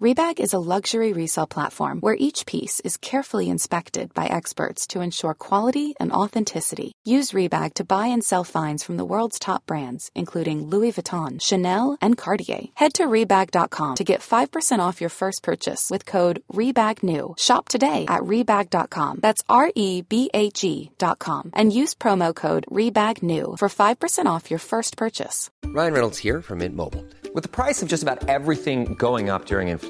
Rebag is a luxury resale platform where each piece is carefully inspected by experts to ensure quality and authenticity. Use Rebag to buy and sell finds from the world's top brands, including Louis Vuitton, Chanel, and Cartier. Head to Rebag.com to get 5% off your first purchase with code REBAGNEW. Shop today at Rebag.com. That's R E B A G.com. And use promo code REBAGNEW for 5% off your first purchase. Ryan Reynolds here from Mint Mobile. With the price of just about everything going up during inflation,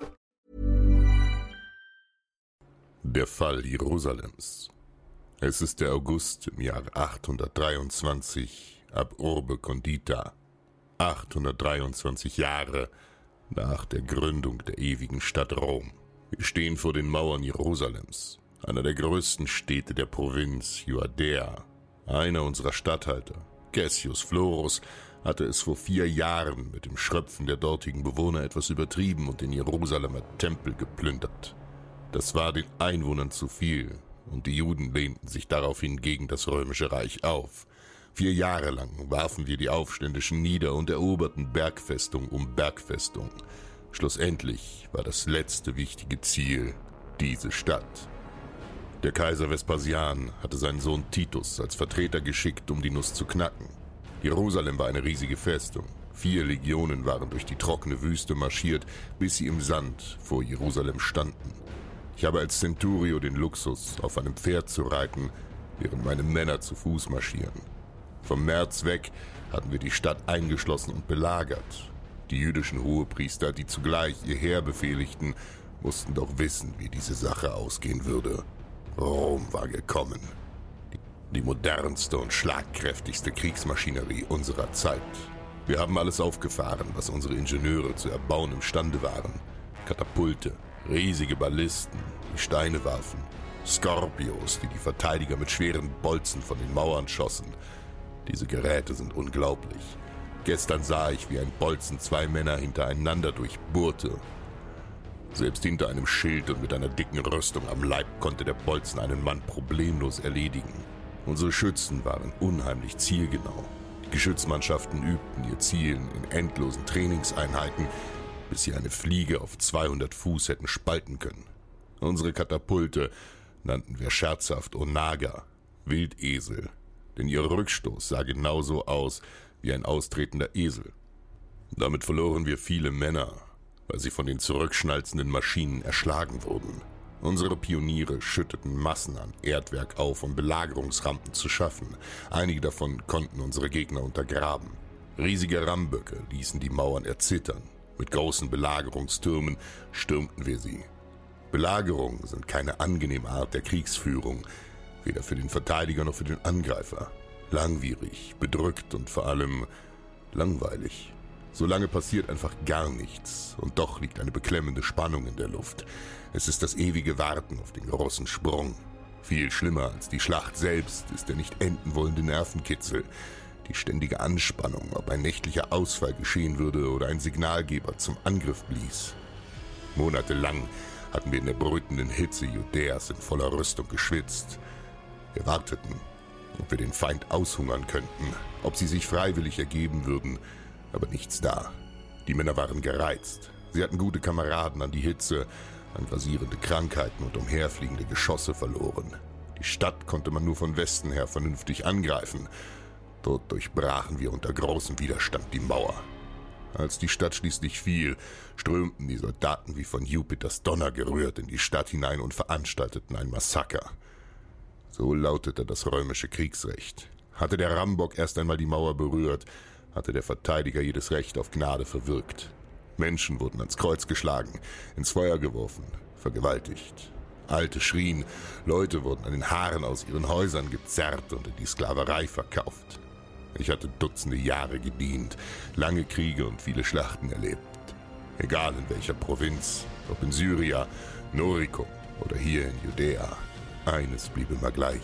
Der Fall Jerusalems. Es ist der August im Jahr 823 ab Urbe Condita. 823 Jahre nach der Gründung der ewigen Stadt Rom. Wir stehen vor den Mauern Jerusalems, einer der größten Städte der Provinz Judäa. Einer unserer Statthalter, Cassius Florus, hatte es vor vier Jahren mit dem Schröpfen der dortigen Bewohner etwas übertrieben und den Jerusalemer Tempel geplündert. Das war den Einwohnern zu viel, und die Juden lehnten sich daraufhin gegen das römische Reich auf. Vier Jahre lang warfen wir die Aufständischen nieder und eroberten Bergfestung um Bergfestung. Schlussendlich war das letzte wichtige Ziel diese Stadt. Der Kaiser Vespasian hatte seinen Sohn Titus als Vertreter geschickt, um die Nuss zu knacken. Jerusalem war eine riesige Festung. Vier Legionen waren durch die trockene Wüste marschiert, bis sie im Sand vor Jerusalem standen. Ich habe als Centurio den Luxus, auf einem Pferd zu reiten, während meine Männer zu Fuß marschieren. Vom März weg hatten wir die Stadt eingeschlossen und belagert. Die jüdischen Hohepriester, die zugleich ihr Heer befehligten, mussten doch wissen, wie diese Sache ausgehen würde. Rom war gekommen. Die modernste und schlagkräftigste Kriegsmaschinerie unserer Zeit. Wir haben alles aufgefahren, was unsere Ingenieure zu erbauen imstande waren. Katapulte, riesige Ballisten, die Steine warfen, Skorpios, die die Verteidiger mit schweren Bolzen von den Mauern schossen. Diese Geräte sind unglaublich. Gestern sah ich, wie ein Bolzen zwei Männer hintereinander durchbohrte. Selbst hinter einem Schild und mit einer dicken Rüstung am Leib konnte der Bolzen einen Mann problemlos erledigen. Unsere Schützen waren unheimlich zielgenau. Die Geschützmannschaften übten ihr Zielen in endlosen Trainingseinheiten, bis sie eine Fliege auf 200 Fuß hätten spalten können. Unsere Katapulte nannten wir scherzhaft Onaga, Wildesel, denn ihr Rückstoß sah genauso aus wie ein austretender Esel. Damit verloren wir viele Männer, weil sie von den zurückschnalzenden Maschinen erschlagen wurden. Unsere Pioniere schütteten Massen an Erdwerk auf, um Belagerungsrampen zu schaffen. Einige davon konnten unsere Gegner untergraben. Riesige Ramböcke ließen die Mauern erzittern. Mit großen Belagerungstürmen stürmten wir sie. Belagerungen sind keine angenehme Art der Kriegsführung, weder für den Verteidiger noch für den Angreifer. Langwierig, bedrückt und vor allem langweilig. Solange passiert einfach gar nichts, und doch liegt eine beklemmende Spannung in der Luft. Es ist das ewige Warten auf den großen Sprung. Viel schlimmer als die Schlacht selbst ist der nicht enden wollende Nervenkitzel, die ständige Anspannung, ob ein nächtlicher Ausfall geschehen würde oder ein Signalgeber zum Angriff blies. Monatelang hatten wir in der brütenden Hitze Judäas in voller Rüstung geschwitzt. Wir warteten, ob wir den Feind aushungern könnten, ob sie sich freiwillig ergeben würden, aber nichts da. Die Männer waren gereizt. Sie hatten gute Kameraden an die Hitze, an grasierende Krankheiten und umherfliegende Geschosse verloren. Die Stadt konnte man nur von Westen her vernünftig angreifen. Dort durchbrachen wir unter großem Widerstand die Mauer. Als die Stadt schließlich fiel, strömten die Soldaten wie von Jupiters Donner gerührt in die Stadt hinein und veranstalteten ein Massaker. So lautete das römische Kriegsrecht. Hatte der Rambock erst einmal die Mauer berührt, hatte der Verteidiger jedes Recht auf Gnade verwirkt. Menschen wurden ans Kreuz geschlagen, ins Feuer geworfen, vergewaltigt. Alte schrien, Leute wurden an den Haaren aus ihren Häusern gezerrt und in die Sklaverei verkauft. Ich hatte Dutzende Jahre gedient, lange Kriege und viele Schlachten erlebt. Egal in welcher Provinz, ob in Syria, Noricum oder hier in Judäa. Eines blieb immer gleich.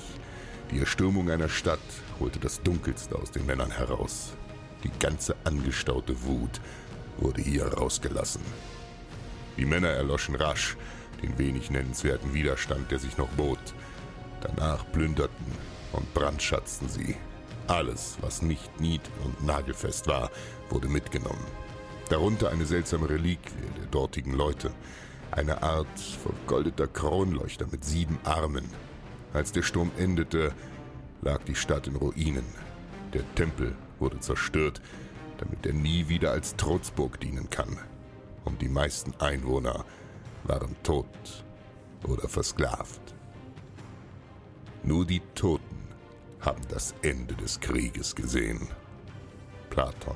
Die Erstürmung einer Stadt holte das Dunkelste aus den Männern heraus. Die ganze angestaute Wut wurde hier rausgelassen. Die Männer erloschen rasch, den wenig nennenswerten Widerstand, der sich noch bot. Danach plünderten und brandschatzten sie. Alles, was nicht nied- und nagelfest war, wurde mitgenommen. Darunter eine seltsame Reliquie der dortigen Leute, eine Art vergoldeter Kronleuchter mit sieben Armen. Als der Sturm endete, lag die Stadt in Ruinen. Der Tempel wurde zerstört, damit er nie wieder als Trutzburg dienen kann. Und die meisten Einwohner waren tot oder versklavt. Nur die Toten haben das Ende des Krieges gesehen. Platon.